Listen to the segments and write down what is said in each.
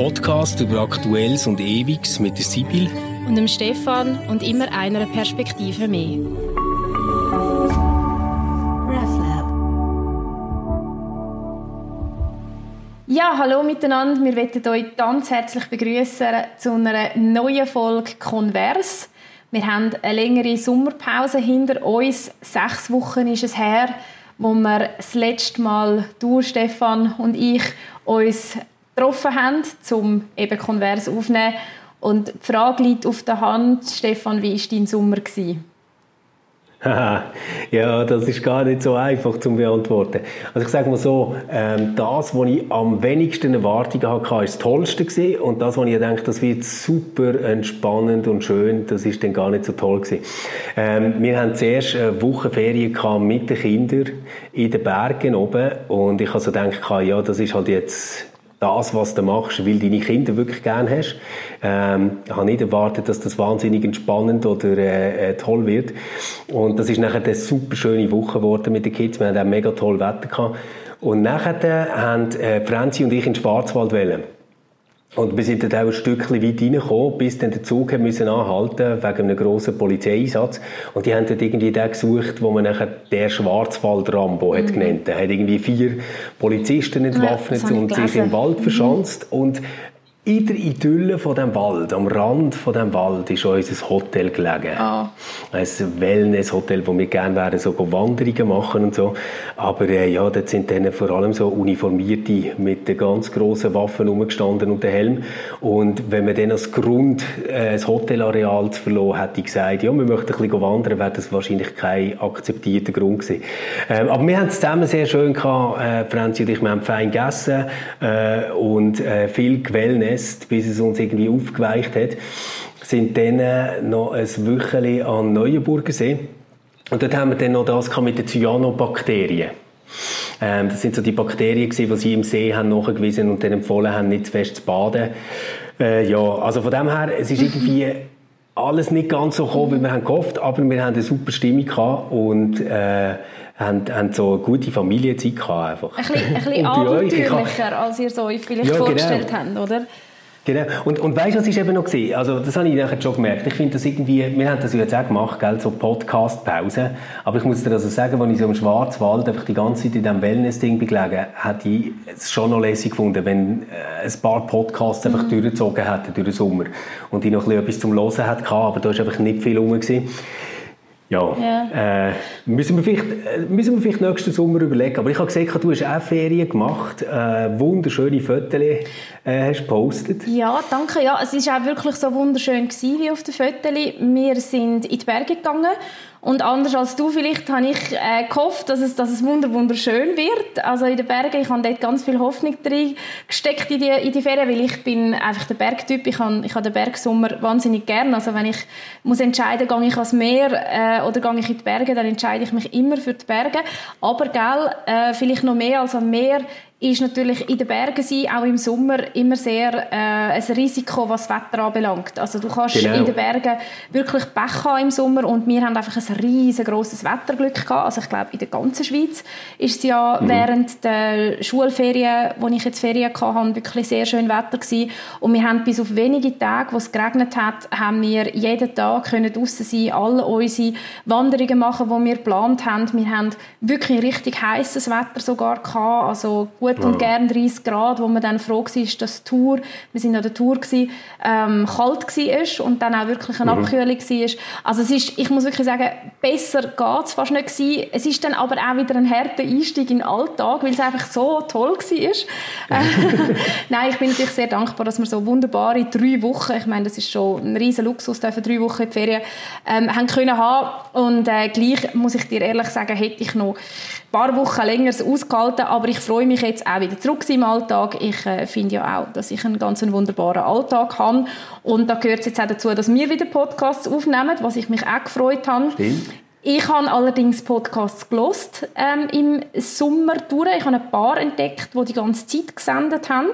Podcast über Aktuelles und Ewiges mit der Sibyl und dem Stefan und immer einer Perspektive mehr. Ja, hallo miteinander. Wir möchten euch ganz herzlich begrüßen zu einer neuen Folge Konvers. Wir haben eine längere Sommerpause hinter uns. Sechs Wochen ist es her, wo wir das letzte Mal, du, Stefan und ich, uns getroffen haben, um eben Konvers aufzunehmen. Und die Frage liegt auf der Hand, Stefan, wie war dein Sommer? Gewesen? ja, das ist gar nicht so einfach zu beantworten. Also ich sage mal so, ähm, das, was ich am wenigsten Erwartungen hatte, war das Tollste gewesen. und das, was ich denke, das wird super entspannend und schön, das ist dann gar nicht so toll gewesen. Ähm, wir haben zuerst eine Woche Ferien mit den Kindern in den Bergen oben und ich habe so gedacht, ja, das ist halt jetzt das, was du machst, weil deine Kinder wirklich gerne hast. Ähm, ich habe nicht erwartet, dass das wahnsinnig entspannend oder äh, äh, toll wird. Und das ist nachher eine super schöne Woche geworden mit den Kids. Wir hatten auch mega toll Wetter gehabt. Und nachher haben äh, Franzi und ich in den Schwarzwald wählen. Und wir sind dann auch ein Stückchen weit reingekommen, bis dann der Zug müssen anhalten wegen einem grossen Polizeieinsatz. Und die haben dort irgendwie den gesucht, wo man nachher der Schwarzwald-Rambo hat mhm. genannt. Er hat irgendwie vier Polizisten entwaffnet ja, und sich im Wald verschanzt. Mhm. Und in der Idylle von dem Wald, am Rand von dem Wald, ist unser Hotel gelegen. Oh. Ein Wellness-Hotel, wo wir gerne wären, so Wanderungen machen und so. Aber äh, ja, dort sind dann vor allem so Uniformierte mit den ganz grossen Waffen rumgestanden und dem Helm. Und wenn man dann als Grund äh, das Hotelareal zu verloren hätte gesagt, ja, wir möchten ein bisschen wandern, wäre das wahrscheinlich kein akzeptierter Grund gewesen. Ähm, aber wir haben es zusammen sehr schön gehabt, äh, Franzi und ich, wir haben fein gegessen äh, und äh, viel gewellness Nest, bis es uns irgendwie aufgeweicht hat, sind dann noch ein Wöchchen an Neuenburgersee. Und dort haben wir dann noch das mit den Cyanobakterien. Ähm, das sind so die Bakterien, die sie im See haben nachgewiesen und dann empfohlen haben, nicht zu fest zu baden. Äh, ja, also von dem her, es ist irgendwie alles nicht ganz so gekommen, wie wir haben gehofft, aber wir haben eine super Stimmung gehabt und äh, haben, haben so eine gute Familienzeit gehabt einfach. Ein bisschen, ein bisschen abenteuerlicher, als ihr so euch vielleicht ja, genau. vorgestellt genau. habt, oder? Genau. Und, und weißt du, was ich eben noch gesehen? Also, das habe ich nachher schon gemerkt. Ich finde das irgendwie, wir haben das jetzt auch gemacht, gell, so Podcast-Pause. Aber ich muss dir also sagen, als ich so im Schwarzwald einfach die ganze Zeit in diesem Wellness-Ding begelegen, hätte ich es schon noch lässig gefunden, wenn äh, ein paar Podcasts einfach mhm. durchgezogen hätten durch den Sommer. Und ich noch ein bisschen etwas zum Hören hatte, aber da war einfach nicht viel rum. Gewesen. Ja, ja. Äh, müssen, wir vielleicht, äh, müssen wir vielleicht nächsten Sommer überlegen. Aber ich habe gesehen, du hast auch Ferien gemacht, äh, wunderschöne Fotos äh, hast gepostet. Ja, danke. Ja, es war auch wirklich so wunderschön gewesen, wie auf den Fotos. Wir sind in die Berge gegangen und anders als du vielleicht habe ich äh, gehofft, dass es, dass es wunderschön wird. Also in den Bergen, ich habe dort ganz viel Hoffnung drin gesteckt in die, in die Ferien, weil ich bin einfach der Bergtyp. Ich habe, ich habe den Bergsommer wahnsinnig gern. Also wenn ich muss entscheiden, gehe ich ans Meer äh, oder gehe ich in die Berge, dann entscheide ich mich immer für die Berge. Aber gell, äh, vielleicht noch mehr als am Meer ist natürlich in den Bergen sein, auch im Sommer, immer sehr äh, ein Risiko, was das Wetter anbelangt. Also du kannst genau. in den Bergen wirklich Pech haben im Sommer und wir haben einfach ein riesengroßes Wetterglück gehabt. Also ich glaube, in der ganzen Schweiz ist es ja mhm. während der Schulferien, wo ich jetzt Ferien hatte, wirklich sehr schön Wetter gewesen. Und wir haben bis auf wenige Tage, wo es geregnet hat, haben wir jeden Tag können draussen sein, alle unsere Wanderungen machen, die wir geplant haben. Wir haben wirklich richtig heißes Wetter sogar gehabt, also gut gut und gern 30 Grad, wo man dann froh war, dass die Tour, wir sind an der Tour gewesen, ähm, kalt war und dann auch wirklich eine mhm. Abkühlung war. Also es ist, ich muss wirklich sagen, besser geht es fast nicht gewesen. Es ist dann aber auch wieder ein harter Einstieg in den Alltag, weil es einfach so toll war. Nein, ich bin natürlich sehr dankbar, dass wir so wunderbare drei Wochen, ich meine, das ist schon ein riesen Luxus, dürfen drei Wochen in die Ferien ähm, haben können haben und äh, gleich muss ich dir ehrlich sagen, hätte ich noch paar Wochen länger ausgehalten, aber ich freue mich jetzt auch wieder zurück im Alltag. Ich äh, finde ja auch, dass ich einen ganz wunderbaren Alltag habe und da gehört es jetzt auch dazu, dass wir wieder Podcasts aufnehmen, was ich mich auch gefreut habe. Stimmt. Ich habe allerdings Podcasts gelost ähm, im Sommer durch. Ich habe ein paar entdeckt, die die ganze Zeit gesendet haben.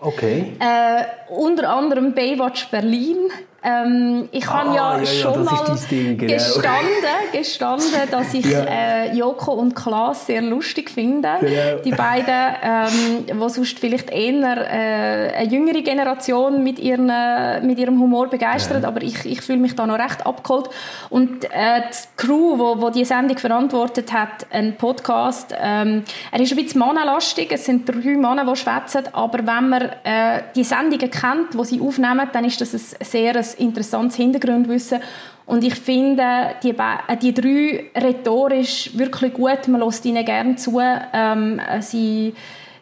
Okay. Äh, unter anderem Baywatch Berlin Ähm, ich habe ja, Ah, ja, ja, schon ist mal Ding, genau. gestanden, gestanden, dass ich Ja. äh, Joko und Klaas sehr lustig finde. Genau. Die beiden, ähm, wo sonst vielleicht eher äh, eine jüngere Generation mit, ihren, äh, mit ihrem Humor begeistert, aber ich, ich fühle mich da noch recht abgeholt. Und äh, die Crew, wo, wo die Sendung verantwortet hat, ein Podcast, ähm, er ist ein bisschen mannenlastig, es sind drei Männer, die schwätzen, aber wenn man äh, die Sendungen kennt, die sie aufnehmen, dann ist das ein sehr ein interessantes Hintergrundwissen. Und ich finde, die, äh, die drei rhetorisch wirklich gut, man lässt ihnen gerne zu. Ähm, äh, sie,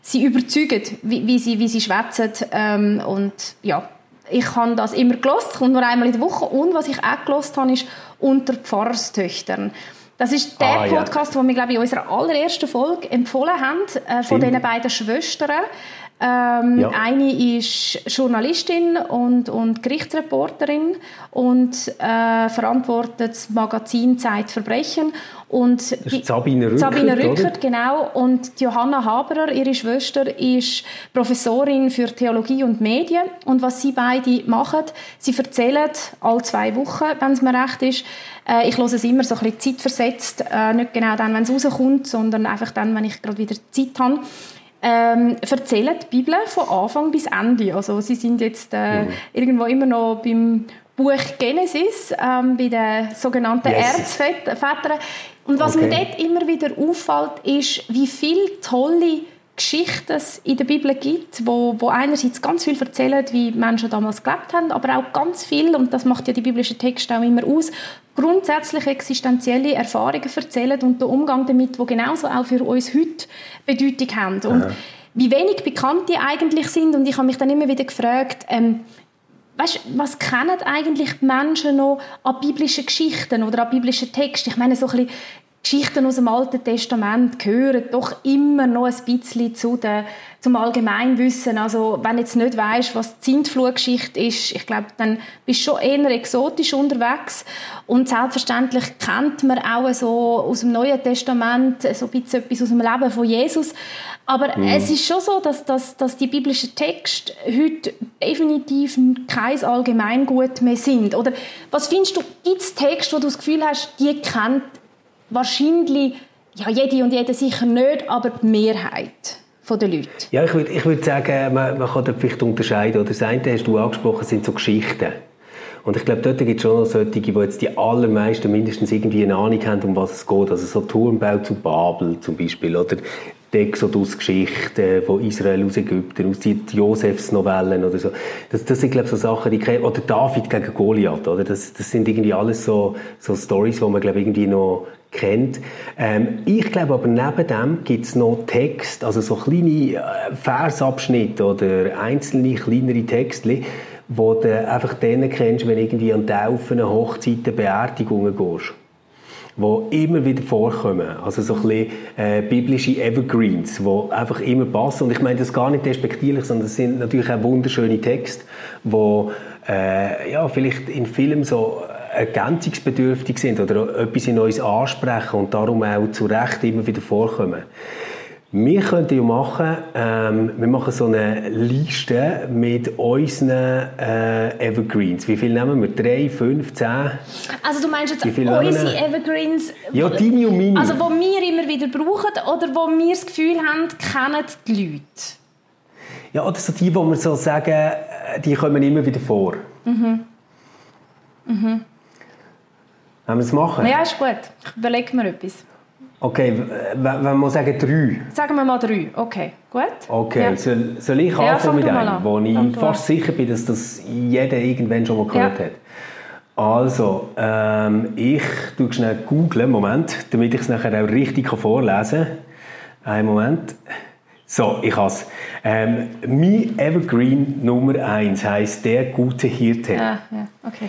sie überzeugen, wie, wie sie, wie sie schwätzen. Ähm, und ja, ich habe das immer gelost, kommt nur einmal in der Woche. Und was ich auch gelost habe, ist «Unter Pfarrerstöchtern». Das ist der Ah, ja. Podcast, den wir glaube ich, in unserer allerersten Folge empfohlen haben, äh, von diesen beiden Schwestern. Ähm, Ja. Eine ist Journalistin und, und Gerichtsreporterin und äh, verantwortet das Magazin Zeitverbrechen. Und Das ist Sabine Rückert, Sabine? Rückert, genau. Und Johanna Haberer, ihre Schwester, ist Professorin für Theologie und Medien. Und was sie beide machen, sie erzählen alle zwei Wochen, wenn es mir recht ist, äh, ich höre es immer so ein bisschen zeitversetzt, äh, nicht genau dann, wenn es rauskommt, sondern einfach dann, wenn ich gerade wieder Zeit habe ähm, erzählen die Bibel von Anfang bis Ende. Also sie sind jetzt äh, Mhm. irgendwo immer noch beim Buch Genesis, ähm, bei den sogenannten Yes. Erzvätern. Und was mir Okay. dort immer wieder auffällt, ist, wie viele tolle Geschichten es in der Bibel gibt, wo, wo einerseits ganz viel erzählen, wie Menschen damals gelebt haben, aber auch ganz viel, und das macht ja die biblischen Texte auch immer aus, grundsätzlich existenzielle Erfahrungen erzählen und den Umgang damit, wo genauso auch für uns heute Bedeutung haben. Und wie wenig bekannt die eigentlich sind, und ich habe mich dann immer wieder gefragt, ähm, weißt, was kennen eigentlich die Menschen noch an biblischen Geschichten oder an biblischen Texten? Ich meine, so ein bisschen Geschichten aus dem Alten Testament gehören doch immer noch ein bisschen zu der, zum Allgemeinwissen. Also, wenn du jetzt nicht weißt, was die Sintflutgeschichte ist, ich glaube, dann bist du schon eher exotisch unterwegs. Und selbstverständlich kennt man auch so aus dem Neuen Testament so ein bisschen etwas aus dem Leben von Jesus. Aber es ist schon so, dass, dass, dass die biblischen Texte heute definitiv kein Allgemeingut mehr sind. Oder was findest du, gibt es Texte, wo du das Gefühl hast, die kennt wahrscheinlich, ja, jede und jede sicher nicht, aber die Mehrheit der Leute? Ja, ich würde ich würd sagen, man, man kann da vielleicht unterscheiden. Oder das eine hast du angesprochen, sind so Geschichten. Und ich glaube, dort gibt es schon noch solche, die jetzt die allermeisten mindestens irgendwie eine Ahnung haben, um was es geht. Also so Turmbau zu Babel zum Beispiel. Oder die Exodus-Geschichte von Israel aus Ägypten, aus die Josefs-Novellen oder so. Das, das sind, glaube ich, so Sachen, die kennen. Oder David gegen Goliath, oder? Das, das sind irgendwie alles so, so Stories, die man, glaube ich, irgendwie noch kennt. Ähm, ich glaube aber neben dem gibt es noch Text, also so kleine äh, Versabschnitte oder einzelne kleinere Texte, wo du einfach denen kennst, wenn du irgendwie an Taufen, Hochzeiten, Beerdigungen gehst wo immer wieder vorkommen. Also so ein bisschen äh, biblische Evergreens, die einfach immer passen. Und ich meine das gar nicht despektierlich, sondern es sind natürlich auch wunderschöne Texte, die äh, ja, vielleicht in Filmen so ergänzungsbedürftig sind oder etwas in uns ansprechen und darum auch zu Recht immer wieder vorkommen. Wir könnten ja machen, ähm, wir machen so eine Liste mit unseren äh, Evergreens. Wie viel nehmen wir? Drei, fünf, zehn? Also du meinst jetzt unsere? Evergreens, Ja, deine und meine. also wo wir immer wieder brauchen oder wo wir das Gefühl haben, kennen die Leute? Ja, oder so die, wo wir so sagen, äh, die kommen immer wieder vor. Mhm. Mhm. Wollen wir es machen? Ja, ist gut. Ich überlege mir etwas. Okay, wenn wir sagen drei. Sagen wir mal drei. Okay, gut. Okay, Ja. soll, soll ich Ja, anfangen fang mit einem, wo Fang ich du fast sicher bin, dass das jeder irgendwann schon mal gehört Ja. hat. Also, ähm, ich tue schnell googlen, Moment, damit ich es nachher auch richtig vorlesen kann. Einen Moment. So, ich habe es. Ähm, mein Evergreen Nummer eins heißt Der gute Hirte. Ja, ja, okay.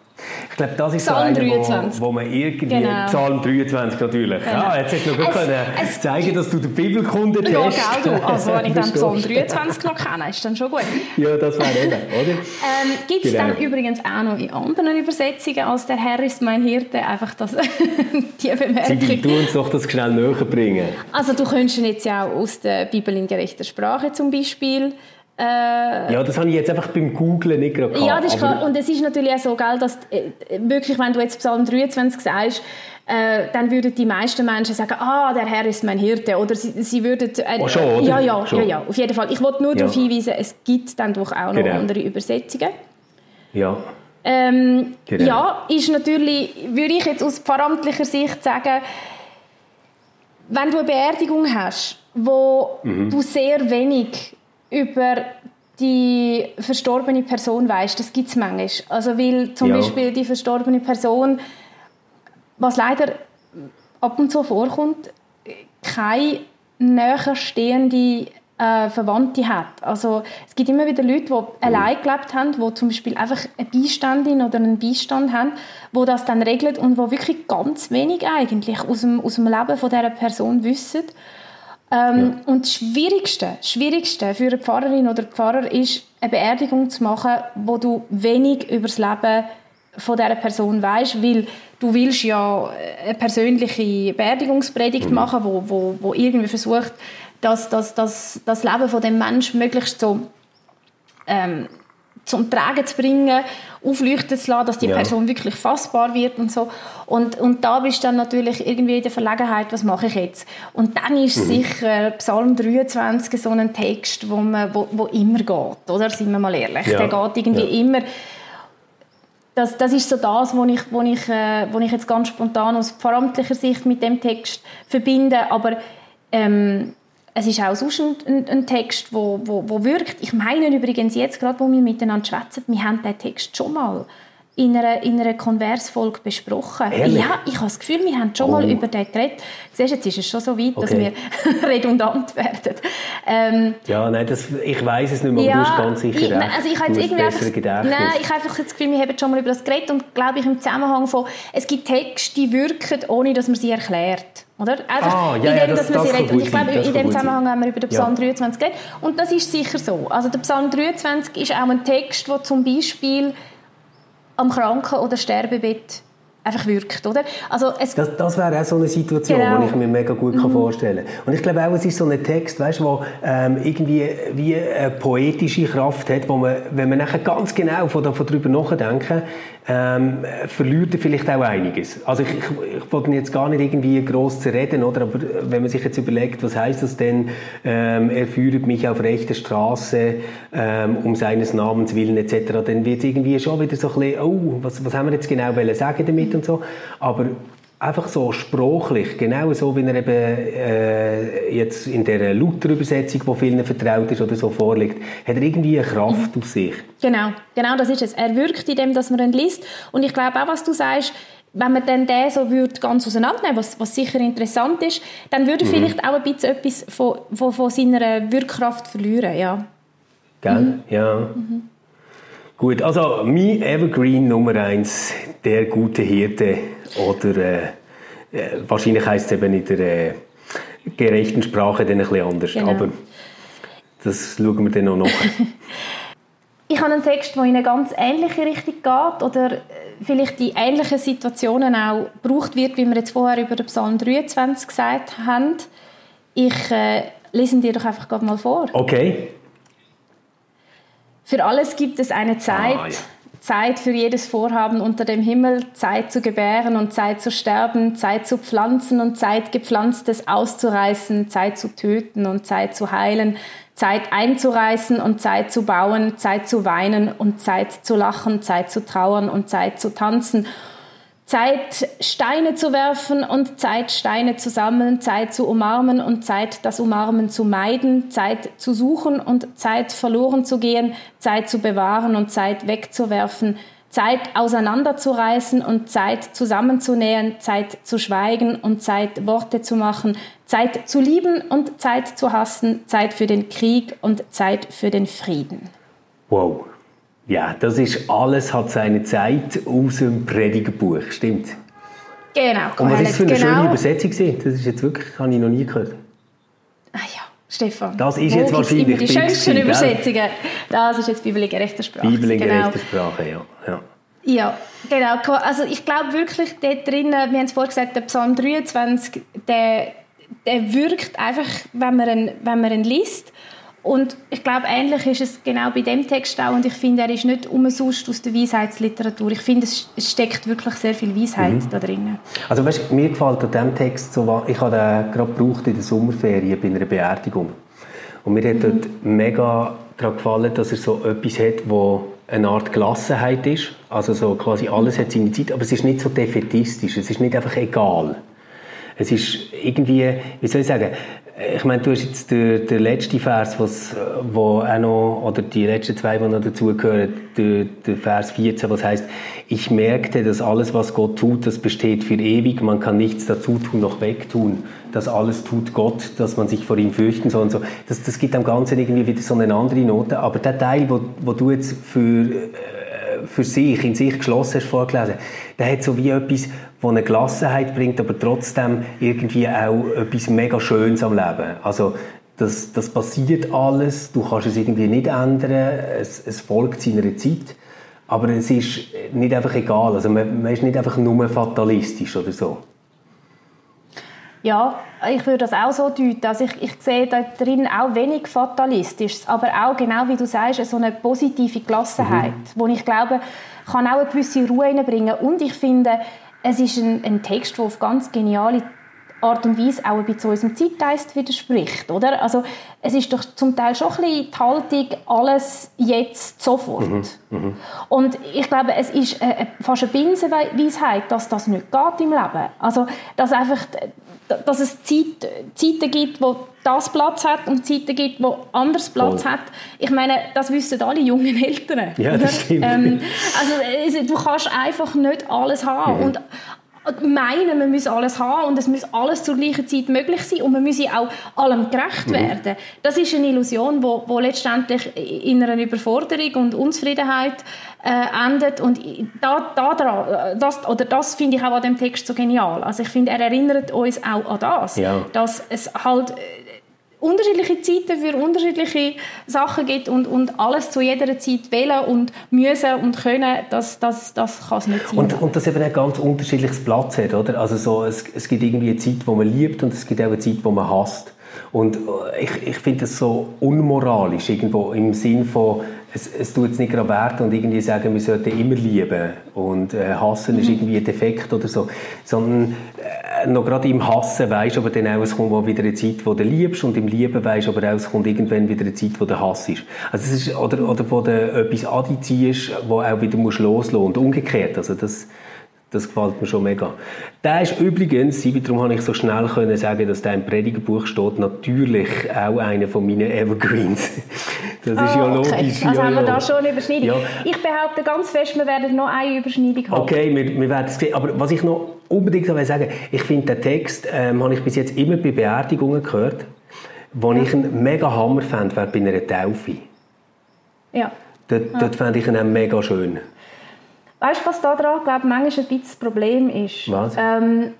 Ich glaube, das ist Psalm so einer, 23. Wo, wo man irgendwie... Genau. Psalm 23 natürlich. Genau. Ja, jetzt hättest du noch gut Es- können es- zeigen dass du den Bibelkunde Ja, hast. gell, du. Also, wenn ich dann Psalm Verstehst 23 noch kenne, ist dann schon gut. du? Ja, das wäre eben, oder? Ähm, Gibt es Genau. dann übrigens auch noch in anderen Übersetzungen als «Der Herr ist mein Hirte» einfach das, die Bemerkung? tu uns doch das schnell näher bringen. Also du könntest ihn jetzt ja auch aus der Bibel in gerechter Sprache zum Beispiel äh, Ja, das habe ich jetzt einfach beim Googlen nicht gerade gehabt. Ja, das ist klar. Und es ist natürlich auch so, gell, dass äh, wirklich, wenn du jetzt Psalm 23 sagst, äh, dann würden die meisten Menschen sagen, ah, der Herr ist mein Hirte. Oder sie, sie würden... Äh, Oh, schon, oder? Ja, ja, Schon. ja, ja, auf jeden Fall. Ich wollte nur Ja. darauf hinweisen, es gibt dann doch auch noch Genau. andere Übersetzungen. Ja, Ähm, Genau. Ja, ist natürlich, würde ich jetzt aus pfarramtlicher Sicht sagen, wenn du eine Beerdigung hast, wo Mhm. du sehr wenig über die verstorbene Person weißt, das gibt es manchmal. Also weil zum Ja. Beispiel die verstorbene Person, was leider ab und zu vorkommt, keine näher stehende äh, Verwandte hat. Also es gibt immer wieder Leute, die allein gelebt haben, die zum Beispiel einfach eine Beiständin oder einen Beistand haben, wo das dann regelt und wo wirklich ganz wenig eigentlich aus dem, aus dem Leben von dieser Person wissen. Ähm, Und das Schwierigste, Schwierigste für eine Pfarrerin oder Pfarrer ist, eine Beerdigung zu machen, wo du wenig über das Leben von dieser Person weißt, weil du willst ja eine persönliche Beerdigungspredigt machen, wo, wo, wo irgendwie versucht, dass, dass, dass das Leben von dem Menschen möglichst so ähm, zum Tragen zu bringen, aufleuchten zu lassen, dass die Ja. Person wirklich fassbar wird und so. Und, und da bist du dann natürlich irgendwie in der Verlegenheit, was mache ich jetzt? Und dann ist Mhm. sicher Psalm 23 so ein Text, wo, man, wo, wo immer geht, oder? Sind wir mal ehrlich. Ja. Der geht irgendwie Ja. immer... Das, das ist so das, was ich, wo ich, äh, wo ich jetzt ganz spontan aus pfarramtlicher Sicht mit dem Text verbinde. Aber ähm, es ist auch sonst ein, ein, ein Text, wo, wo, wo wirkt. Ich meine übrigens jetzt, gerade wo wir miteinander schwätzen, wir haben den Text schon mal in einer, in einer Konversfolge besprochen. Ehrlich? Ja, ich habe das Gefühl, wir haben schon Oh. mal über den geredet. Siehst, jetzt ist es schon so weit, dass Okay. wir redundant werden. Ähm, ja nein, das, ich weiß es nicht mehr, aber du hast ganz sicher ich, also ich habe jetzt irgendwie einfach, nein, ich habe einfach das Gefühl, wir haben schon mal über das geredet und glaube ich im Zusammenhang von, es gibt Texte, die wirken, ohne dass man sie erklärt. Oder? Einfach Ah, ja, in ja, dem, das- dass man das sie redet. Und ich glaube, in dem. Zusammenhang haben wir über den Psalm Ja. 23 geredet. Und das ist sicher so. Also der Psalm 23 ist auch ein Text, der zum Beispiel am Kranken- oder Sterbebett einfach wirkt, oder? Also es, Das, das wäre auch so eine Situation, Genau. die ich mir mega gut kann vorstellen kann. Und ich glaube auch, es ist so ein Text, weißt, der ähm, irgendwie wie eine poetische Kraft hat, wo man, wenn man nachher ganz genau von, davon drüber nachdenken, ähm, verliert er vielleicht auch einiges. Also ich, ich, ich wollte jetzt gar nicht irgendwie gross zerreden, oder? aber wenn man sich jetzt überlegt, was heißt das denn, ähm, er führt mich auf rechte Straße ähm, um seines Namens willen etc., dann wird irgendwie schon wieder so ein bisschen, oh, was, was haben wir jetzt genau wollen sagen damit und so, aber einfach so sprachlich, genau so, wie er eben äh, jetzt in der Luther-Übersetzung, die vielen vertraut ist oder so vorliegt, hat er irgendwie eine Kraft aus sich. Genau, genau das ist es. Er wirkt in dem, dass man ihn liest. Und ich glaube auch, was du sagst, wenn man dann den so würde ganz auseinandernehmen, was, was sicher interessant ist, dann würde vielleicht auch ein bisschen etwas von, von, von seiner Wirkkraft verlieren, ja. Gell? Ja. Gut, also mein Evergreen Nummer eins, der gute Hirte oder äh, äh, wahrscheinlich heißt es eben in der äh, gerechten Sprache dann ein bisschen anders, Genau. aber das schauen wir dann noch nach. Ich habe einen Text, der in eine ganz ähnliche Richtung geht oder äh, vielleicht die ähnlichen Situationen auch gebraucht wird, wie wir jetzt vorher über den Psalm 23 gesagt haben. Ich äh, lese ihn dir doch einfach gerade mal vor. Okay. Für alles gibt es eine Zeit. Ah, ja. Zeit für jedes Vorhaben unter dem Himmel, Zeit zu gebären und Zeit zu sterben, Zeit zu pflanzen und Zeit gepflanztes auszureißen, Zeit zu töten und Zeit zu heilen, Zeit einzureißen und Zeit zu bauen, Zeit zu weinen und Zeit zu lachen, Zeit zu trauern und Zeit zu tanzen. Zeit, Steine zu werfen und Zeit, Steine zu sammeln, Zeit zu umarmen und Zeit, das Umarmen zu meiden, Zeit zu suchen und Zeit verloren zu gehen, Zeit zu bewahren und Zeit wegzuwerfen, Zeit auseinanderzureißen und Zeit zusammenzunähen, Zeit zu schweigen und Zeit Worte zu machen, Zeit zu lieben und Zeit zu hassen, Zeit für den Krieg und Zeit für den Frieden. Wow. Ja, das ist «Alles hat seine Zeit» aus dem Predigerbuch, stimmt? Genau. Und was ist für eine genau. schöne Übersetzung gewesen? Das ist jetzt wirklich, habe ich noch nie gehört. Ah ja, Stefan. Das ist jetzt wahrscheinlich die schönsten? Übersetzungen. Das ist jetzt Bibel in gerechter Sprache. Bibel in genau. gerechter Sprache, ja. ja. Ja, genau. Also ich glaube wirklich, dort drinnen, wir haben es vorhin gesagt, der Psalm 23, der, der wirkt einfach, wenn man, ihn, wenn man ihn liest. Und ich glaube, ähnlich ist es genau bei dem Text auch. Und ich finde, er ist nicht umsonst aus der Weisheitsliteratur. Ich finde, es steckt wirklich sehr viel Weisheit Mhm. da drinnen. Also weißt, mir gefällt an diesem Text so, ich habe den gerade gebraucht in der Sommerferien bei einer Beerdigung. Und mir hat dort mega gerade gefallen, dass er so etwas hat, wo eine Art Gelassenheit ist. Also so quasi alles hat seine Zeit, aber es ist nicht so defetistisch, es ist nicht einfach egal. Es ist irgendwie, wie soll ich sagen, ich meine, du hast jetzt den, den letzten Vers, was, wo auch noch, oder die letzten zwei, die noch dazugehören, der, der Vers 14, was heißt, ich merkte, dass alles, was Gott tut, das besteht für ewig, man kann nichts dazu tun noch wegtun. Das alles tut Gott, dass man sich vor ihm fürchten soll und so. Das, das gibt am Ganzen irgendwie wieder so eine andere Note. Aber der Teil, wo, wo du jetzt für, äh, für sich, in sich geschlossen hast vorgelesen, der hat so wie etwas, wo eine Gelassenheit bringt, aber trotzdem irgendwie auch etwas mega Schönes am Leben. Also, das, das passiert alles, du kannst es irgendwie nicht ändern, es, es folgt seiner Zeit, aber es ist nicht einfach egal, also man, man ist nicht einfach nur fatalistisch oder so. Ja, ich würde das auch so deuten. Also ich, ich sehe da drin auch wenig Fatalistisches, aber auch, genau wie du sagst, so eine positive Gelassenheit, wo ich glaube, kann auch eine gewisse Ruhe reinbringen. Und ich finde, es ist ein, ein Text, der auf ganz geniale Art und Weise auch ein bisschen unserem Zeitgeist widerspricht, oder? Also es ist doch zum Teil schon ein bisschen die Haltung, alles jetzt, sofort. Und ich glaube, es ist äh, fast eine Binsenweisheit, dass das nicht geht im Leben. Also, dass einfach, dass es Zeit, Zeiten gibt, wo das Platz hat und Zeiten gibt, wo anders Platz Voll. hat. Ich meine, das wissen alle jungen Eltern. Ja, das stimmt. Ähm, also, du kannst einfach nicht alles haben. Und meinen, man muss alles haben und es muss alles zur gleichen Zeit möglich sein und man muss auch allem gerecht werden. Das ist eine Illusion, wo, wo letztendlich in einer Überforderung und Unzufriedenheit äh, endet und da, da dran, das, oder das finde ich auch an dem Text so genial. Also ich finde, er erinnert uns auch an das, Ja. dass es halt äh, unterschiedliche Zeiten für unterschiedliche Sachen gibt und, und alles zu jeder Zeit wählen und müssen und können, das, das, das kann es nicht sein. Und, und das eben ein ganz unterschiedliches Platz hat, oder? Also so, es, es gibt irgendwie eine Zeit, wo man liebt und es gibt auch eine Zeit, wo man hasst. Und äh, ich, ich finde das so unmoralisch irgendwo im Sinn von, es, es tut es nicht gerade wert und irgendwie sagen, wir sollten immer lieben und äh, hassen ist irgendwie ein Defekt oder so, sondern äh, noch gerade im Hassen weisst aber dann auch, es kommt mal wieder eine Zeit, wo du liebst und im Lieben weisst aber auch, es kommt irgendwann wieder eine Zeit, wo du hasst. Also es ist, oder, oder wo du etwas anziehst, wo auch wieder musst loslassen und umgekehrt, also das das gefällt mir schon mega. Der ist übrigens, darum habe ich so schnell können sagen, dass der im Predigerbuch steht, natürlich auch einer von meinen Evergreens. Das ist ja Ah, okay. logisch. Also ja, haben wir ja. da schon eine Überschneidung. Ja. Ich behaupte ganz fest, wir werden noch eine Überschneidung haben. Okay, wir, wir werden es sehen. Aber was ich noch unbedingt will sagen ich finde, den Text ähm, habe ich bis jetzt immer bei Beerdigungen gehört. Wo ich einen mega Hammer fand, wäre bei einer Taufe. Ja. Dort, dort fände ich ihn auch mega schön. Weißt du, was da dran, glaube ich, manchmal ein bisschen das Problem ist? Was? Ähm,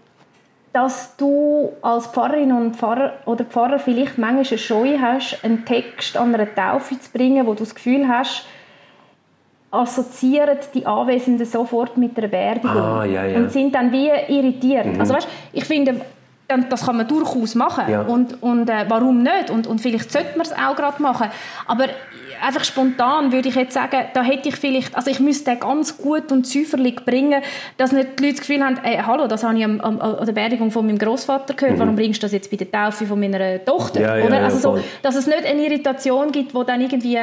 dass du als Pfarrerin und Pfarrer oder Pfarrer vielleicht manchmal eine Scheu hast, einen Text an einer Taufe zu bringen, wo du das Gefühl hast, assoziieren die Anwesenden sofort mit der Beerdigung Ah, ja, ja. und sind dann wie irritiert. Also weißt, ich finde, das kann man durchaus machen Ja. und, und äh, warum nicht? Und, und vielleicht sollte man es auch gerade machen. Aber einfach spontan würde ich jetzt sagen, da hätte ich vielleicht, also ich müsste den ganz gut und säuferlich bringen, dass nicht die Leute das Gefühl haben, ey, hallo, das habe ich am, am, an der Beerdigung von meinem Großvater gehört, warum bringst du das jetzt bei der Taufe von meiner Tochter? Mhm. Ja, Oder? ja, also so, dass es nicht eine Irritation gibt, die dann irgendwie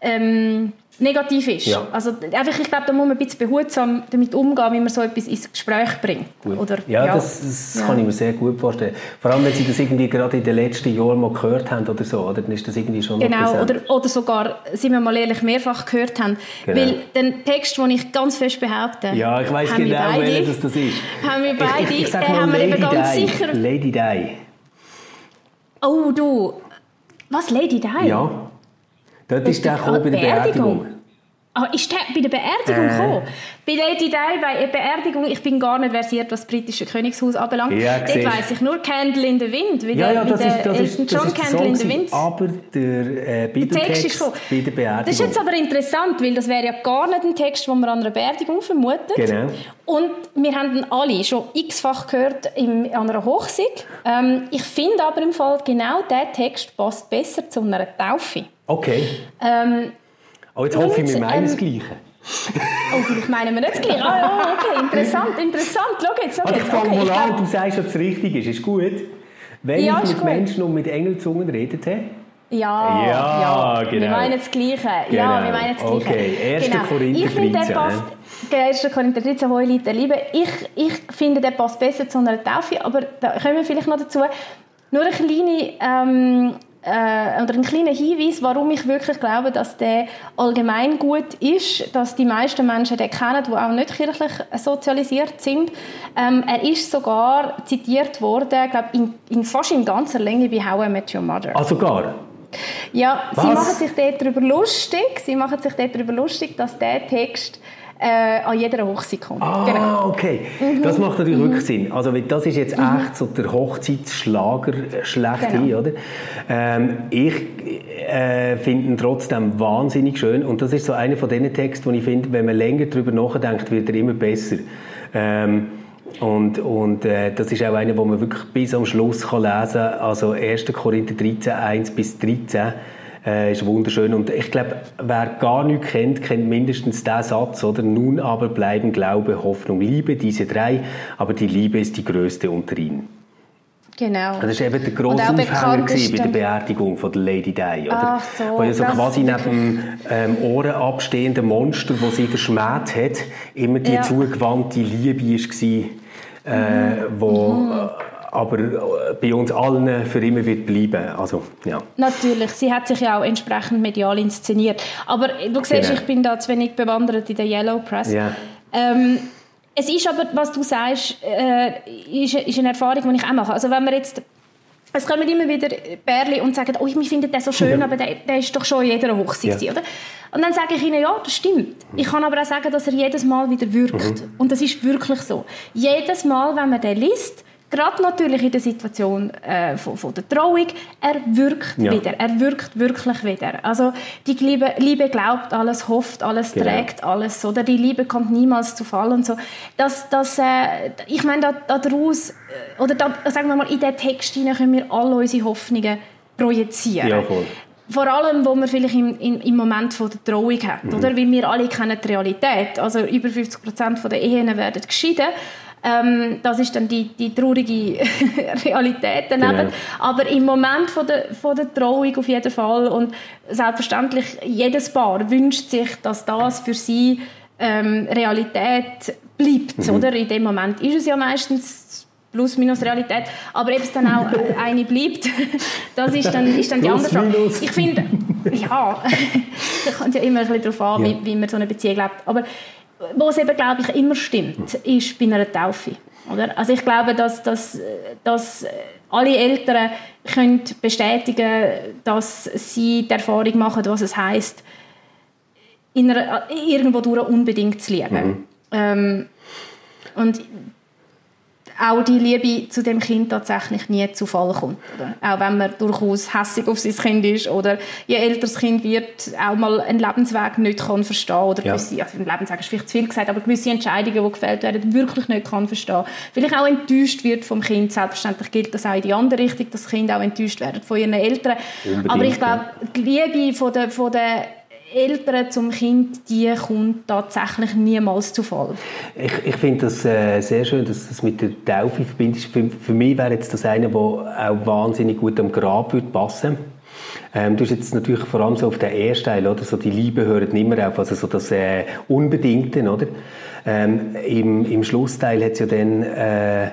ähm, negativ ist. Ja. Also einfach, ich glaube, da muss man ein bisschen behutsam damit umgehen, wie man so etwas ins Gespräch bringt. Gut. Oder, ja, das, das Ja. kann ich mir sehr gut vorstellen. Vor allem, wenn Sie das irgendwie gerade in den letzten Jahren mal gehört haben oder so, oder? dann ist das irgendwie schon Genau, oder, oder sogar, sind wir mal ehrlich, mehrfach gehört haben. Genau. Weil den Text, den ich ganz fest behaupte, Ja, ich weiß genau, welches das ist. haben wir beide, ich, ich, ich sag den mal haben wir Lady eben ganz Di. sicher... Lady Di. Oh, du, was, Lady Di? Ja. Dort ist der gekommen bei der Beerdigung? Ah, ist der bei der Beerdigung äh. gekommen? Bei Lady Di, bei der Beerdigung, ich bin gar nicht versiert, was das britische Königshaus anbelangt. Ja, Dort weiss ich nur Candle in the Wind, wie ja, ja, das ist, das ist, John das Candle in the Wind. Aber der äh, Bibeltext ist bei der Beerdigung. Das ist jetzt aber interessant, weil das wäre ja gar nicht ein Text, den man an einer Beerdigung vermutet. Genau. Und wir haben ihn alle schon x-fach gehört im, an einer Hochzeit. Ähm, ich finde aber im Fall, genau dieser Text passt besser zu einer Taufe. Okay. Ähm, oh, jetzt hoffe ich, wir meinen ähm, das Gleiche. Oh, vielleicht meinen wir nicht das Gleiche. Ah, okay, interessant, interessant. Schau jetzt, schau also ich fange okay, mal an du sagst, ob es richtig ist. Ist gut? Wenn ja, ich mit gut. Menschen und mit Engelzungen redet habe? Ja, ja, ja, genau. Wir meinen das Gleiche. Genau. Ja, wir meinen das Gleiche. Okay, 1. Genau. Korinther 13. Ich der passt, der 1. Korinther 13, wo ich liebe. Ich, ich finde, der passt besser zu einer Taufe, aber da kommen wir vielleicht noch dazu. Nur eine kleine ähm, äh, oder ein kleiner Hinweis, warum ich wirklich glaube, dass der allgemein gut ist, dass die meisten Menschen den kennen, die auch nicht kirchlich sozialisiert sind. Ähm, er ist sogar zitiert worden, glaube in, in fast in ganzer Länge bei How I Met Your Mother. Ah, sogar? Ja, Was? sie machen sich dort darüber lustig, sie machen sich dort darüber lustig, dass der Text äh, an jeder Hochzeit kommt. Ah, genau. okay. Mhm. Das macht natürlich mhm. wirklich Sinn. Also das ist jetzt mhm. echt so der Hochzeitsschlager schlechthin, genau. oder? Ähm, ich äh, finde ihn trotzdem wahnsinnig schön und das ist so einer von diesen Texten, wo ich finde, wenn man länger darüber nachdenkt, wird er immer besser. Ähm, und, und äh, das ist auch einer, wo man wirklich bis am Schluss kann lesen kann. Also 1. Korinther 13, 1 bis 13 äh, ist wunderschön. Und ich glaube, wer gar nichts kennt, kennt mindestens den Satz, oder? Nun aber bleiben Glaube, Hoffnung, Liebe, diese drei, aber die Liebe ist die größte unter ihnen. Genau. Das war eben der grosse Aufhänger bei der Beerdigung von der Lady Di, oder? Ach so, Wo ja so quasi neben dem ähm, Ohren abstehenden Monster, das sie verschmäht hat, immer die ja. zugewandte Liebe war, äh, mhm. wo mhm aber äh, bei uns allen für immer wird bleiben. Also, ja. Natürlich, sie hat sich ja auch entsprechend medial inszeniert. Aber du siehst, genau. ich bin da zu wenig bewandert in der Yellow Press. Ja. Ähm, es ist aber, was du sagst, äh, ist, ist eine Erfahrung, die ich auch mache. Also wenn wir jetzt es kommen immer wieder Bärli und sagen, oh, ich finde den so schön, ja. aber der, der ist doch schon in jeder Hochzeit, ja. oder? Und dann sage ich ihnen, ja, das stimmt. Ich kann aber auch sagen, dass er jedes Mal wieder wirkt. Mhm. Und das ist wirklich so. Jedes Mal, wenn man den liest, Gerade natürlich in der Situation äh, von, von, der Trauung, er wirkt ja. wieder, er wirkt wirklich wieder. Also die Liebe, Liebe glaubt alles, hofft alles, genau. trägt alles, oder? Die Liebe kommt niemals zu Fall und so. Das, das, äh, ich meine, da, daraus, äh, oder da, sagen wir mal, in diesen Text können wir alle unsere Hoffnungen projizieren. Ja, voll. Vor allem, wo wir vielleicht im, im, im Moment von der Trauung haben, mhm. oder? Weil wir alle kennen die Realität. Also über 50 Prozent der Ehen werden geschieden. Ähm, das ist dann die, die traurige Realität daneben. Genau. Aber im Moment von der, von der Trauung auf jeden Fall und selbstverständlich jedes Paar wünscht sich, dass das für sie ähm, Realität bleibt, mhm. oder? In dem Moment ist es ja meistens plus minus Realität, aber ob es dann auch eine bleibt, das ist dann, ist dann die andere Frage. Ich finde, ja, das kommt ja immer ein bisschen darauf an, ja. wie, wie man so eine Beziehung lebt. Aber wo es eben, glaube ich, immer stimmt, ist bei einer Taufe. Oder? Also ich glaube, dass, dass, dass alle Eltern können bestätigen dass sie die Erfahrung machen, was es einer, irgendwo durch unbedingt zu lieben. Mhm. Ähm, und auch die Liebe zu dem Kind tatsächlich nie zu Fall kommt. Oder? Auch wenn man durchaus hässig auf sein Kind ist oder je älter das Kind wird, auch mal einen Lebensweg nicht kann verstehen oder ja. gewisse, also ein Lebensweg ist vielleicht zu viel gesagt, aber gewisse Entscheidungen, die gefällt werden, wirklich nicht kann verstehen. Vielleicht auch enttäuscht wird vom Kind. Selbstverständlich gilt das auch in die andere Richtung, dass das Kind auch enttäuscht wird von ihren Eltern. Unbedingt, aber ich glaube, die Liebe von der, von der Eltern zum Kind, die kommt tatsächlich niemals zu Fall. Ich, ich finde das äh, sehr schön, dass du das mit der Taufe verbindest. Für, für mich wäre jetzt das eine, der auch wahnsinnig gut am Grab würde passen ähm, du hast jetzt natürlich vor allem so auf den ersten Teil, oder? So die Liebe hört nicht mehr auf, also so das äh, Unbedingte, oder? Ähm, im, Im Schlussteil hat es ja dann äh,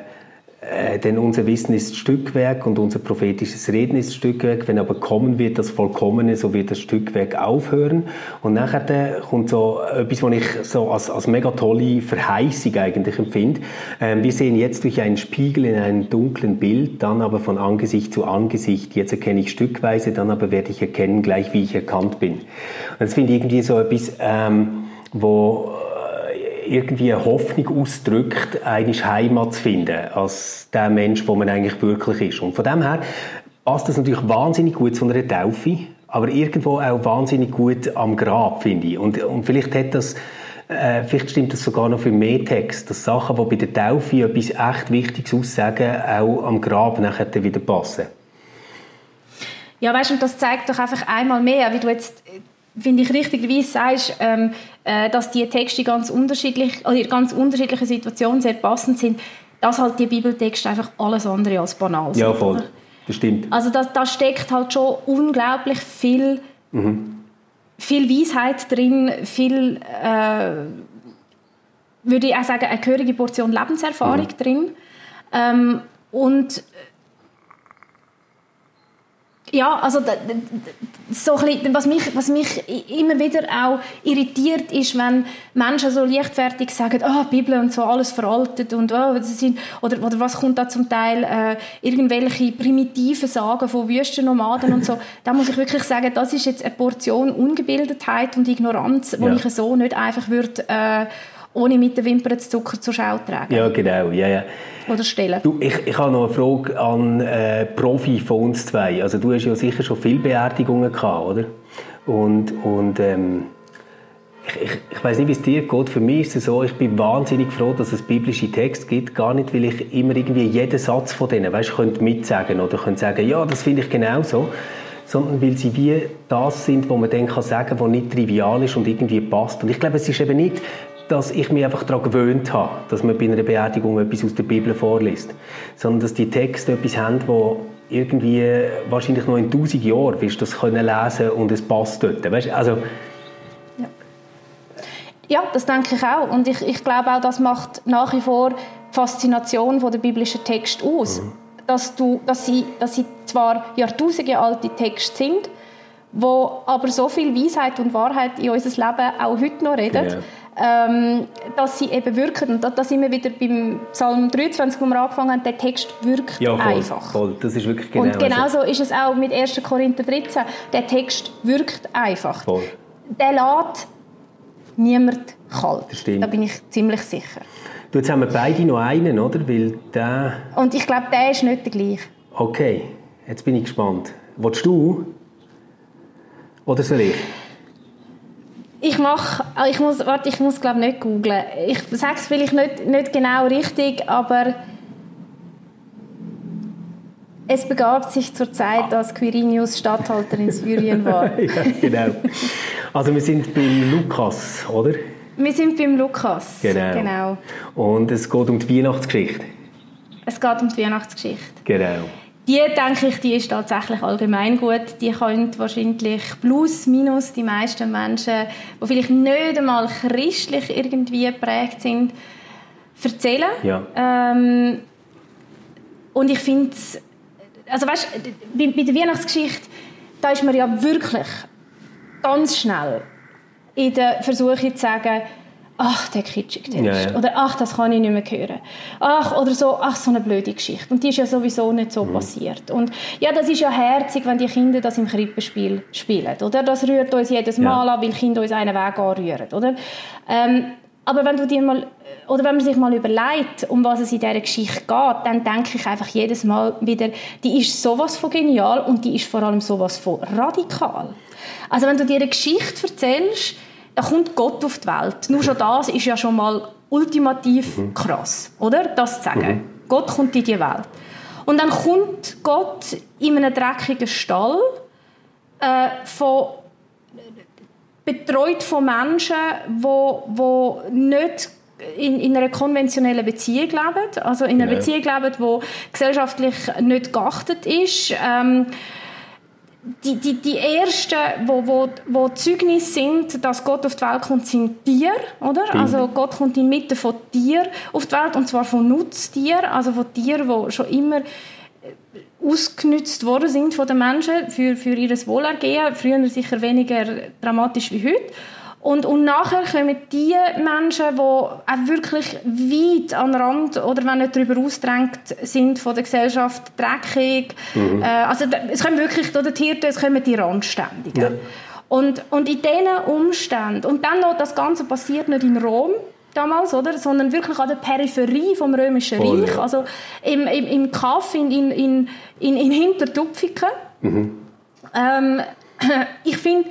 äh, denn unser Wissen ist Stückwerk und unser prophetisches Reden ist Stückwerk. Wenn aber kommen wird das Vollkommene, so wird das Stückwerk aufhören. Und nachher kommt so etwas, was ich so als, als mega tolle Verheißung eigentlich empfinde. Ähm, wir sehen jetzt durch einen Spiegel in einem dunklen Bild, dann aber von Angesicht zu Angesicht. Jetzt erkenne ich stückweise, dann aber werde ich erkennen, gleich wie ich erkannt bin. Und das finde ich irgendwie so etwas, ähm, wo irgendwie eine Hoffnung ausdrückt, eine Heimat zu finden, als der Mensch, wo man eigentlich wirklich ist. Und von dem her passt das natürlich wahnsinnig gut zu einer Taufe, aber irgendwo auch wahnsinnig gut am Grab, finde ich. Und, und vielleicht hat das äh, vielleicht stimmt das sogar noch für mehr Text, dass Sachen, die bei der Taufe etwas echt Wichtiges aussagen, auch am Grab nachher wieder passen. Ja, weißt du, das zeigt doch einfach einmal mehr, wie du jetzt finde ich richtigerweise sagst, ähm, äh, dass die Texte ganz unterschiedlich, oder in ganz unterschiedlichen Situationen sehr passend sind, dass halt die Bibeltexte einfach alles andere als banal sind. Ja, voll. Oder? Das stimmt. Also da, da steckt halt schon unglaublich viel, mhm. viel Weisheit drin, viel, äh, würde ich auch sagen, eine gehörige Portion Lebenserfahrung mhm. drin. Ähm, und ja, also so bisschen, was, mich, was mich immer wieder auch irritiert ist, wenn Menschen so leichtfertig sagen, oh, Bibel und so alles veraltet und oh, das sind, oder, oder was kommt da zum Teil äh, irgendwelche primitiven Sagen von Wüstennomaden und so. Da muss ich wirklich sagen, das ist jetzt eine Portion Ungebildetheit und Ignoranz, die ja. ich so nicht einfach würde äh, ohne mit den Wimpern zu Zucker zur Schau tragen. Ja, genau. Ja, ja. Oder stellen. Du, ich, ich habe noch eine Frage an äh, Profi von uns zwei. Also du hast ja sicher schon viele Beerdigungen gehabt, oder? Und, und ähm, ich, ich, ich weiß nicht, wie es dir geht. Für mich ist es so, ich bin wahnsinnig froh, dass es biblische Texte gibt. Gar nicht, weil ich immer irgendwie jeden Satz von denen, weißt, könnte mitsagen oder könnte sagen, ja, das finde ich genauso sondern weil sie wie das sind, wo man dann kann sagen kann, was nicht trivial ist und irgendwie passt. Und ich glaube, es ist eben nicht dass ich mich einfach daran gewöhnt habe, dass man bei einer Beerdigung etwas aus der Bibel vorliest, sondern dass die Texte etwas haben, wo irgendwie wahrscheinlich noch in tausend Jahren wirst du das können lesen und es passt dort. Weißt, also, ja. ja, das denke ich auch. Und ich, ich glaube auch, das macht nach wie vor die Faszination von der biblischen Text aus. Mhm. Dass, du, dass, sie, dass sie zwar jahrtausende alte Texte sind, wo aber so viel Weisheit und Wahrheit in unser Leben auch heute noch reden. Yeah ähm, dass sie eben wirken. Und da, da sind wir wieder beim Psalm 23, wo wir angefangen haben, der Text wirkt ja, voll, einfach. Voll. Das ist wirklich genau Und genauso ist es auch mit 1. Korinther 13. Der Text wirkt einfach. Voll. Der lässt niemand kalt. Da bin ich ziemlich sicher. Du, jetzt haben wir beide noch einen, oder? Weil der... Und ich glaube, der ist nicht der gleiche. Okay, jetzt bin ich gespannt. Willst du? Oder soll ich? Ich mache, äh, ich muss, warte, ich muss glaube nicht googlen. Ich sage es vielleicht nicht, nicht genau richtig, aber es begab sich zur Zeit, dass Quirinius Statthalter in Syrien war. ja, genau. Also wir sind beim Lukas, oder? Wir sind beim Lukas. Genau. genau. Und es geht um die Weihnachtsgeschichte. Es geht um die Weihnachtsgeschichte. Genau die denke ich, die ist tatsächlich allgemein gut. Die können wahrscheinlich plus minus die meisten Menschen, die vielleicht nicht einmal christlich irgendwie geprägt sind, erzählen. Ja. Ähm, und ich finde also weißt, bei, bei der Weihnachtsgeschichte, da ist man ja wirklich ganz schnell in der Versuchung zu sagen, ach, der kitschige Text. Ja, ja. Oder ach, das kann ich nicht mehr hören. Ach, oder so, ach, so eine blöde Geschichte. Und die ist ja sowieso nicht so mhm. passiert. Und ja, das ist ja herzig, wenn die Kinder das im Krippenspiel spielen. Oder? Das rührt uns jedes Mal ja. an, weil Kinder uns einen Weg anrühren. Oder? Ähm, aber wenn du dir mal, oder wenn man sich mal überlegt, um was es in dieser Geschichte geht, dann denke ich einfach jedes Mal wieder, die ist sowas von genial und die ist vor allem sowas von radikal. Also wenn du dir eine Geschichte erzählst, da kommt Gott auf die Welt. Nur schon das ist ja schon mal ultimativ mhm. krass, oder? Das zu sagen. Mhm. Gott kommt in die Welt. Und dann kommt Gott in einem dreckigen Stall, äh, von, betreut von Menschen, die wo, wo nicht in, in, einer konventionellen Beziehung leben, also in einer genau. Beziehung leben, die gesellschaftlich nicht geachtet ist. Ähm, die, die, die ersten, wo, wo, wo Zeugnis sind, dass Gott auf die Welt kommt, sind Tiere, oder? Mhm. Also Gott kommt inmitten von Tieren auf die Welt, und zwar von Nutztieren, also von Tieren, die schon immer äh, ausgenutzt worden sind von den Menschen für, für ihr Wohlergehen. Früher sicher weniger dramatisch wie heute. Und, und nachher kommen die Menschen, die auch wirklich weit an Rand oder wenn nicht darüber ausdrängt sind von der Gesellschaft, dreckig. Mhm. Äh, also es kommen wirklich oder die Hirten, es kommen die Randständigen. Ja. Und, und in diesen Umständen, und dann noch, das Ganze passiert nicht in Rom, damals, oder? sondern wirklich an der Peripherie vom Römischen oh, Reich, ja. also im, im, im Kaff in, in, in, in, in Hintertupfiken. Mhm. Ähm, ich finde,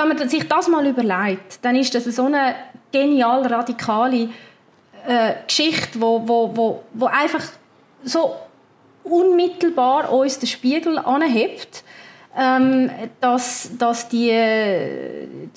wenn man sich das mal überlegt, dann ist das so eine genial radikale äh, Geschichte, wo, wo, wo, wo einfach so unmittelbar uns den Spiegel anhebt, ähm, dass, dass, die,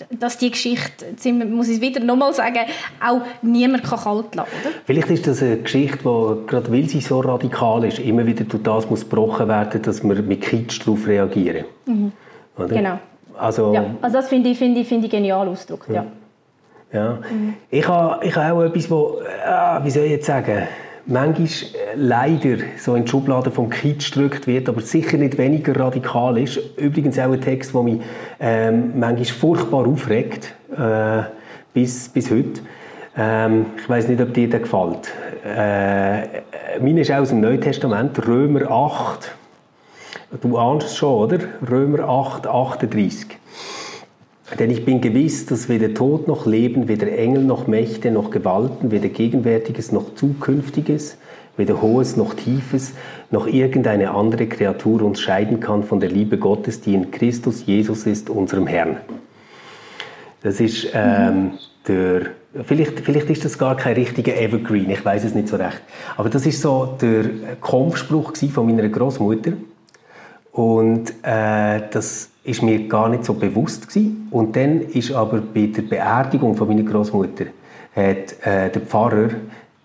dass die Geschichte, muss ich wieder nochmal sagen, auch niemand kann kalt lassen kann. Vielleicht ist das eine Geschichte, die, gerade weil sie so radikal ist, immer wieder durch das muss gebrochen werden, dass wir mit Kitsch darauf reagieren. Mhm. Genau. Also, ja, also das finde ich, find ich, find ich genial ausgedrückt, ja. ja. Mhm. Ich habe ich ha auch etwas, wo, ah, wie soll ich jetzt sagen, manchmal äh, leider so in die Schublade vom Kitsch gedrückt wird, aber sicher nicht weniger radikal ist. Übrigens auch ein Text, der mich ähm, manchmal furchtbar aufregt, äh, bis, bis heute. Ähm, ich weiß nicht, ob dir der gefällt. Äh, meine ist auch aus dem Neuen Testament, Römer 8, Du ahnst schon, oder? Römer 8, 38. Denn ich bin gewiss, dass weder Tod noch Leben, weder Engel noch Mächte noch Gewalten, weder Gegenwärtiges noch Zukünftiges, weder Hohes noch Tiefes, noch irgendeine andere Kreatur uns scheiden kann von der Liebe Gottes, die in Christus Jesus ist, unserem Herrn. Das ist ähm, der, vielleicht, vielleicht ist das gar kein richtiger Evergreen, ich weiß es nicht so recht. Aber das ist so der Kampfspruch von meiner Großmutter und äh, das ist mir gar nicht so bewusst gewesen. Und dann ist aber bei der Beerdigung von meiner Großmutter hat äh, der Pfarrer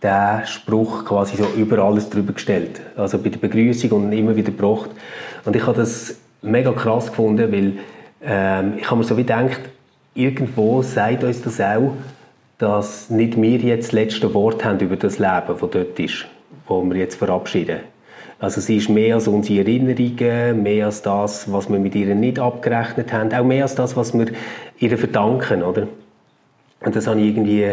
den Spruch quasi so über alles drüber gestellt. Also bei der Begrüßung und immer wieder gebracht. Und ich habe das mega krass gefunden, weil ähm, ich habe mir so wie gedacht, irgendwo sagt uns das auch, dass nicht wir jetzt das letzte Wort haben über das Leben, das dort ist, wo wir jetzt verabschieden. Also sie ist mehr als unsere Erinnerungen, mehr als das, was wir mit ihr nicht abgerechnet haben, auch mehr als das, was wir ihr verdanken, oder? Und das habe ich irgendwie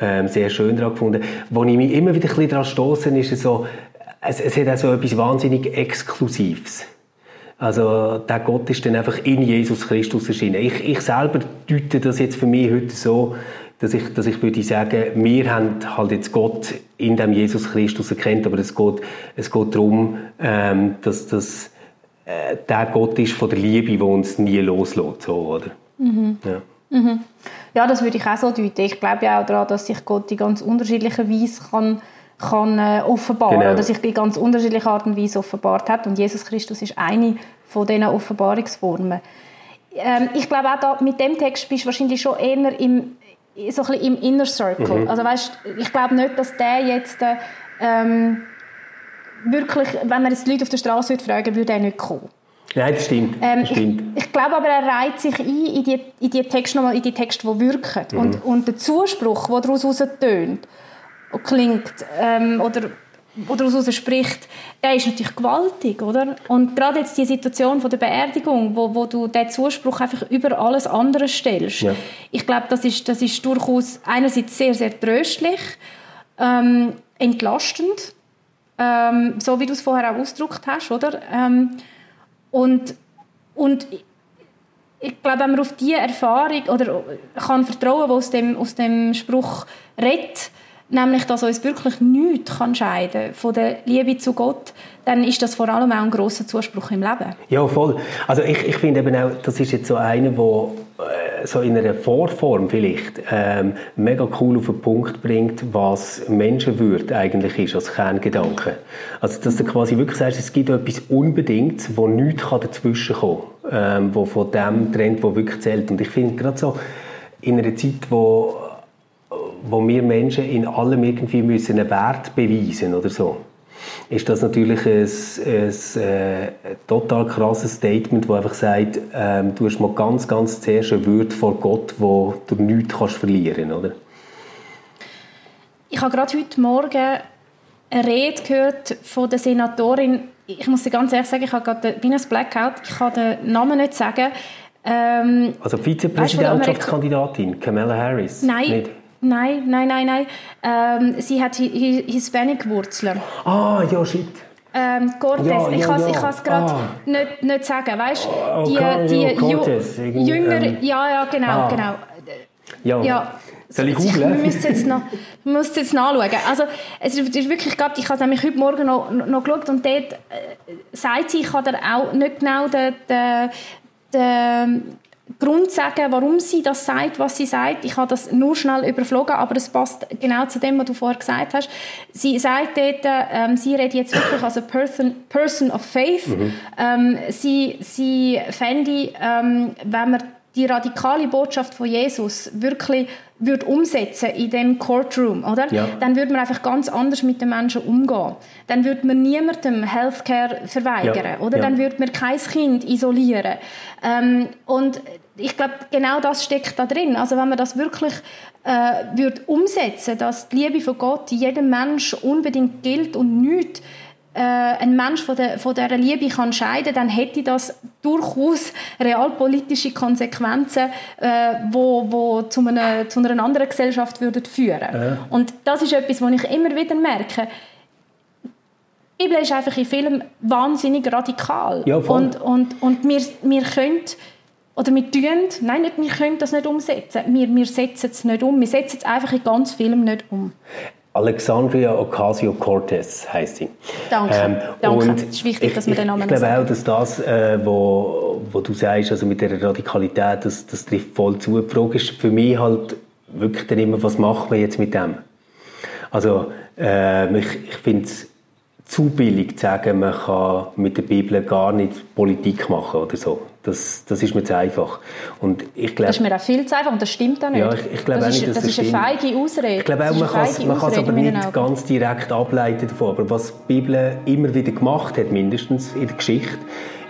ähm, sehr schön daran gefunden. Wo ich mich immer wieder ein bisschen daran stoße, ist es so, es, es hat auch so etwas wahnsinnig Exklusives. Also der Gott ist dann einfach in Jesus Christus erschienen. Ich, ich selber deute das jetzt für mich heute so, dass ich, dass ich würde sagen, wir haben halt jetzt Gott in dem Jesus Christus erkennt, aber es geht, es geht darum, ähm, dass das äh, der Gott ist von der Liebe, der uns nie loslässt, so, oder? Mhm. Ja. Mhm. ja, das würde ich auch so deuten. Ich glaube ja auch daran, dass sich Gott in ganz unterschiedlicher Weise kann, kann äh, offenbaren genau. oder sich in ganz unterschiedlicher Art und Weise offenbart hat und Jesus Christus ist eine von diesen Offenbarungsformen. Ähm, ich glaube auch da, mit dem Text bist du wahrscheinlich schon eher im so ein im Inner Circle. Mhm. Also weißt, ich glaube nicht, dass der jetzt ähm, wirklich, wenn man jetzt Leute auf der Straße würde fragen, würde er nicht kommen. Nein, das stimmt. Ähm, das stimmt. Ich, ich, glaube aber, er reiht sich ein in die, in die Texte, nochmal, in die Texte, die wirken. Mhm. Und, und der Zuspruch, der daraus tönt, klingt, ähm, oder oder daraus spricht, der ist natürlich gewaltig, oder? Und gerade jetzt die Situation von der Beerdigung, wo, wo du den Zuspruch einfach über alles andere stellst, ja. ich glaube, das ist, das ist durchaus einerseits sehr, sehr tröstlich, ähm, entlastend, ähm, so wie du es vorher auch ausgedrückt hast, oder? Ähm, und, und ich glaube, wenn man auf diese Erfahrung oder kann vertrauen, die aus dem, aus dem Spruch redet, nämlich dass uns wirklich nichts kann scheiden von der Liebe zu Gott, dann ist das vor allem auch ein großer Zuspruch im Leben. Ja, voll. Also ich, ich finde eben auch, das ist jetzt so einer, wo äh, so in einer Vorform vielleicht ähm, mega cool auf den Punkt bringt, was Menschenwürde eigentlich ist als Kerngedanke. Also dass du quasi wirklich sagst, es gibt etwas Unbedingtes, wo nichts dazwischen kommen kann, ähm, wo von dem trennt, wo wirklich zählt. Und ich finde gerade so in einer Zeit, wo wo wir Menschen in allem irgendwie müssen einen Wert beweisen oder so. ist das natürlich ein, ein, ein äh, total krasses Statement, das einfach sagt, ähm, du hast mal ganz, ganz zuerst eine Würde vor Gott, wo du nichts kannst verlieren oder? Ich habe gerade heute Morgen eine Rede gehört von der Senatorin. Ich muss dir ganz ehrlich sagen, ich habe gerade bin ein Blackout. Ich kann den Namen nicht sagen. Ähm, also Vizepräsidentschaftskandidatin Kamala Harris? Nein. Nicht? Nein, nein, nein, nein. Ähm, sie hat Hispanic-Wurzeln. Ah, ja, shit. Ähm, Cortez, ja, ja, ich kann es ja. gerade ah. nicht, nicht sagen, weißt oh, die, die Cortez, jünger, ähm, ja, ja, genau, ah. genau. Ja. ja. Soll ich googeln? Wir müssen jetzt noch, müssen jetzt nachschauen. Also, es ist wirklich gerade, ich habe nämlich heute Morgen noch, noch geschaut und dort äh, sagt sie, ich habe auch nicht genau den, den, den Grund sagen, warum sie das sagt, was sie sagt. Ich habe das nur schnell überflogen, aber es passt genau zu dem, was du vorher gesagt hast. Sie sagt dort, ähm, sie redet jetzt wirklich als person, person of faith. Mhm. Ähm, sie, sie fände, ähm, wenn man die radikale Botschaft von Jesus wirklich würde umsetzen in dem Courtroom, oder? Ja. Dann würde man einfach ganz anders mit den Menschen umgehen. Dann würde man niemandem Healthcare verweigern, ja. oder? Ja. Dann würde man kein Kind isolieren. Ähm, und ich glaube, genau das steckt da drin. Also wenn man das wirklich äh, würde umsetzen, dass die Liebe von Gott jedem Mensch unbedingt gilt und nichts äh, ein Mensch von, der, von dieser Liebe kann scheiden, dann hätte das durchaus realpolitische Konsequenzen, äh, wo, wo zu, einer, zu einer anderen Gesellschaft würden führen. Äh. Und das ist etwas, was ich immer wieder merke. Die Bibel ist einfach in Filmen wahnsinnig radikal. Ja, und, und, und wir, wir können oder wir tun, nein, nicht, wir können das nicht umsetzen. Wir, wir setzen es nicht um. Wir setzen es einfach in ganz Filmen nicht um. Alexandria Ocasio-Cortez heißt sie. Danke, ähm, danke. es ist wichtig, ich, dass wir den Namen Ich glaube auch, dass das, äh, wo, wo du sagst, also mit der Radikalität, das, das trifft voll zu. Die Frage ist für mich halt wirklich dann immer, was machen wir jetzt mit dem? Also äh, ich, ich finde es zu billig zu sagen, man kann mit der Bibel gar nicht Politik machen oder so. Das, das ist mir zu einfach. Und ich glaub, das ist mir auch viel zu einfach und das stimmt auch nicht. Ja, ich, ich glaube das, ist, nicht, das, das ist eine feige Ausrede. Ich glaube auch, man kann es aber nicht ganz direkt ableiten davon. Aber was die Bibel immer wieder gemacht hat, mindestens in der Geschichte,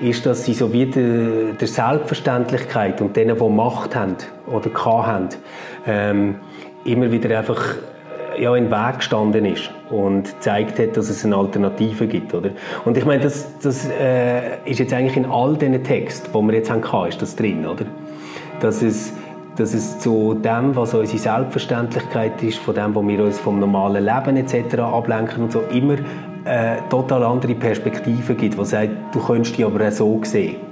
ist, dass sie so wie der, der Selbstverständlichkeit und denen, die Macht haben oder haben, ähm, immer wieder einfach ja, in den Weg gestanden ist und gezeigt hat, dass es eine Alternative gibt. Oder? Und ich meine, das, das äh, ist jetzt eigentlich in all diesen Texten, die wir jetzt haben, ist das drin. Oder? Dass, es, dass es zu dem, was unsere Selbstverständlichkeit ist, von dem, was wir uns vom normalen Leben etc. ablenken und so, immer äh, total andere Perspektiven gibt, die sagt, du könntest die aber auch so sehen.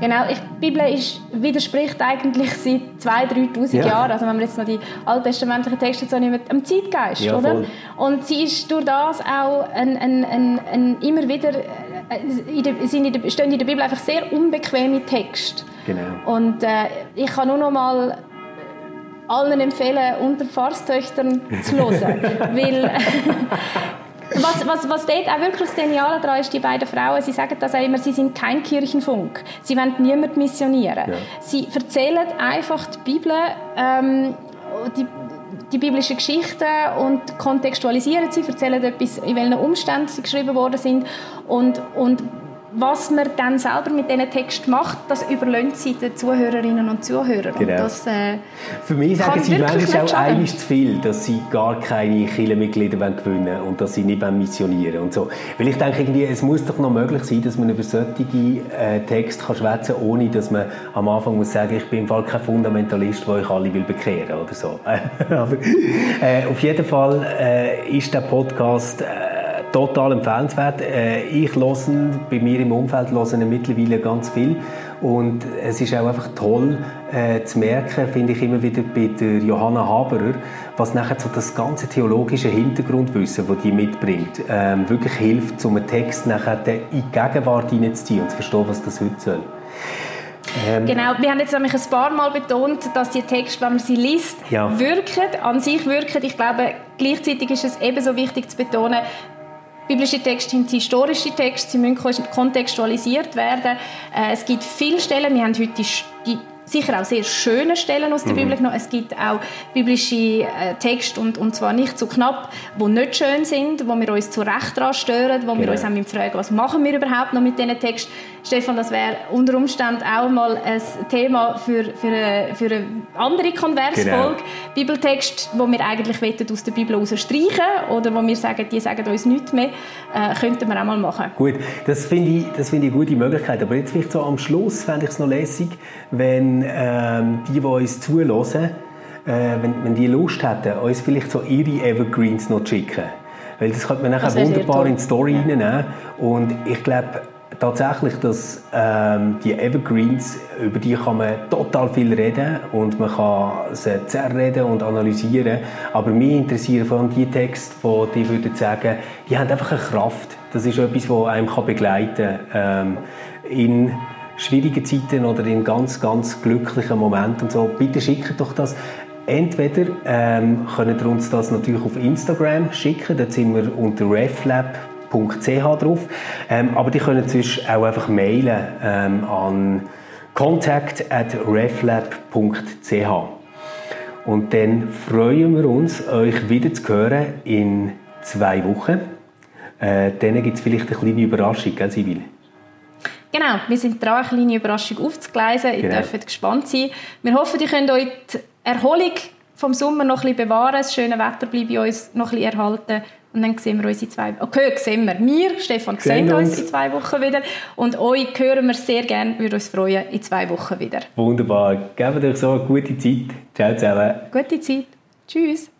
Genau, ich, die Bibel ist, widerspricht eigentlich seit 2'000, 3'000 ja. Jahren, also wenn man jetzt noch die alttestamentlichen Texte so nehmen, am Zeitgeist, ja, oder? Und sie ist durch das auch ein, ein, ein, ein immer wieder, äh, in der, sind in der, stehen in der Bibel einfach sehr unbequeme Texte. Genau. Und äh, ich kann nur noch mal allen empfehlen, unter Pfarrstöchtern zu hören, weil was, was, was dort auch wirklich das Geniale daran ist, die beiden Frauen, sie sagen das auch immer, sie sind kein Kirchenfunk. Sie wollen niemand missionieren. Ja. Sie erzählen einfach die Bibel, ähm, die, die biblische Geschichte und kontextualisieren sie, erzählen etwas, in welchen Umständen sie geschrieben worden sind und, und was man dann selber mit diesen Text macht, das überlässt sie den Zuhörerinnen und Zuhörern. Genau. Das, äh, Für mich sagen sie manchmal auch einiges zu viel, dass sie gar keine Kirchenmitglieder gewinnen wollen und dass sie nicht missionieren und so. Weil ich denke, irgendwie, es muss doch noch möglich sein, dass man über solche äh, Texte kann schwätzen kann, ohne dass man am Anfang muss sagen, ich bin im Fall kein Fundamentalist, der euch alle will bekehren oder so. Aber äh, auf jeden Fall äh, ist der Podcast äh, total empfehlenswert. Äh, ich höre bei mir im Umfeld höre mittlerweile ganz viel und es ist auch einfach toll äh, zu merken, finde ich immer wieder bei der Johanna Haberer, was nachher so das ganze theologische Hintergrundwissen, das die mitbringt, ähm, wirklich hilft, um einen Text nachher in die Gegenwart hineinzuziehen und zu verstehen, was das heute soll. Ähm, genau, wir haben jetzt nämlich ein paar Mal betont, dass die Texte, wenn man sie liest, ja. wirken, an sich wirken. Ich glaube, gleichzeitig ist es ebenso wichtig zu betonen, Biblische Texte sind historische Texte, sie müssen kontextualisiert werden. Äh, es gibt viele Stellen, wir haben heute die, die sicher auch sehr schöne Stellen aus der mhm. Bibel genommen. Es gibt auch biblische äh, Texte, und, und zwar nicht zu so knapp, die nicht schön sind, wo wir uns zu Recht daran stören, wo genau. wir uns auch fragen, was machen wir überhaupt noch mit diesen Texten. Stefan, das wäre unter Umständen auch mal ein Thema für, für, eine, für eine andere Konversfolge. Genau. Bibeltext, wo wir eigentlich aus der Bibel streichen oder wo wir sagen, die sagen uns nichts mehr, äh, könnten wir auch mal machen. Gut, das finde ich, das find ich eine gute Möglichkeit. Aber jetzt vielleicht so am Schluss fände ich es noch lässig, wenn ähm, die, die uns zulassen, äh, wenn, wenn die Lust hätten, uns vielleicht so ihre Evergreens noch zu schicken. Weil das könnte man nachher wunderbar in die Story ja. reinnehmen. Und ich glaube, tatsächlich, dass ähm, die Evergreens, über die kann man total viel reden und man kann sie zerreden und analysieren. Aber mich interessieren vor allem die Texte, die die würden sagen, die haben einfach eine Kraft. Das ist etwas, das einem kann begleiten kann. Ähm, in schwierigen Zeiten oder in ganz, ganz glücklichen Momenten und so. Bitte schickt doch das. Entweder ähm, könnt ihr uns das natürlich auf Instagram schicken, da sind wir unter reflab www.reflab.ch drauf. Ähm, aber die können sonst auch einfach mailen ähm, an contact@reflab.ch. Und dann freuen wir uns, euch wieder zu hören in zwei Wochen. Äh, dann gibt es vielleicht eine kleine Überraschung, gell, Sibylle? Genau, wir sind dran, eine kleine Überraschung aufzugleisen. Ihr genau. dürft gespannt sein. Wir hoffen, ihr könnt euch die Erholung vom Sommer noch ein bisschen bewahren. Das schöne Wetter bleibt bei uns noch ein bisschen erhalten. Und dann sehen wir uns in zwei Wochen. Okay, sehen wir. Wir, Stefan, sehen, sehen uns in zwei Wochen wieder. Und euch hören wir sehr gerne. Wir uns freuen in zwei Wochen wieder. Wunderbar. Gebt euch so eine gute Zeit. Ciao zusammen. Gute Zeit. Tschüss.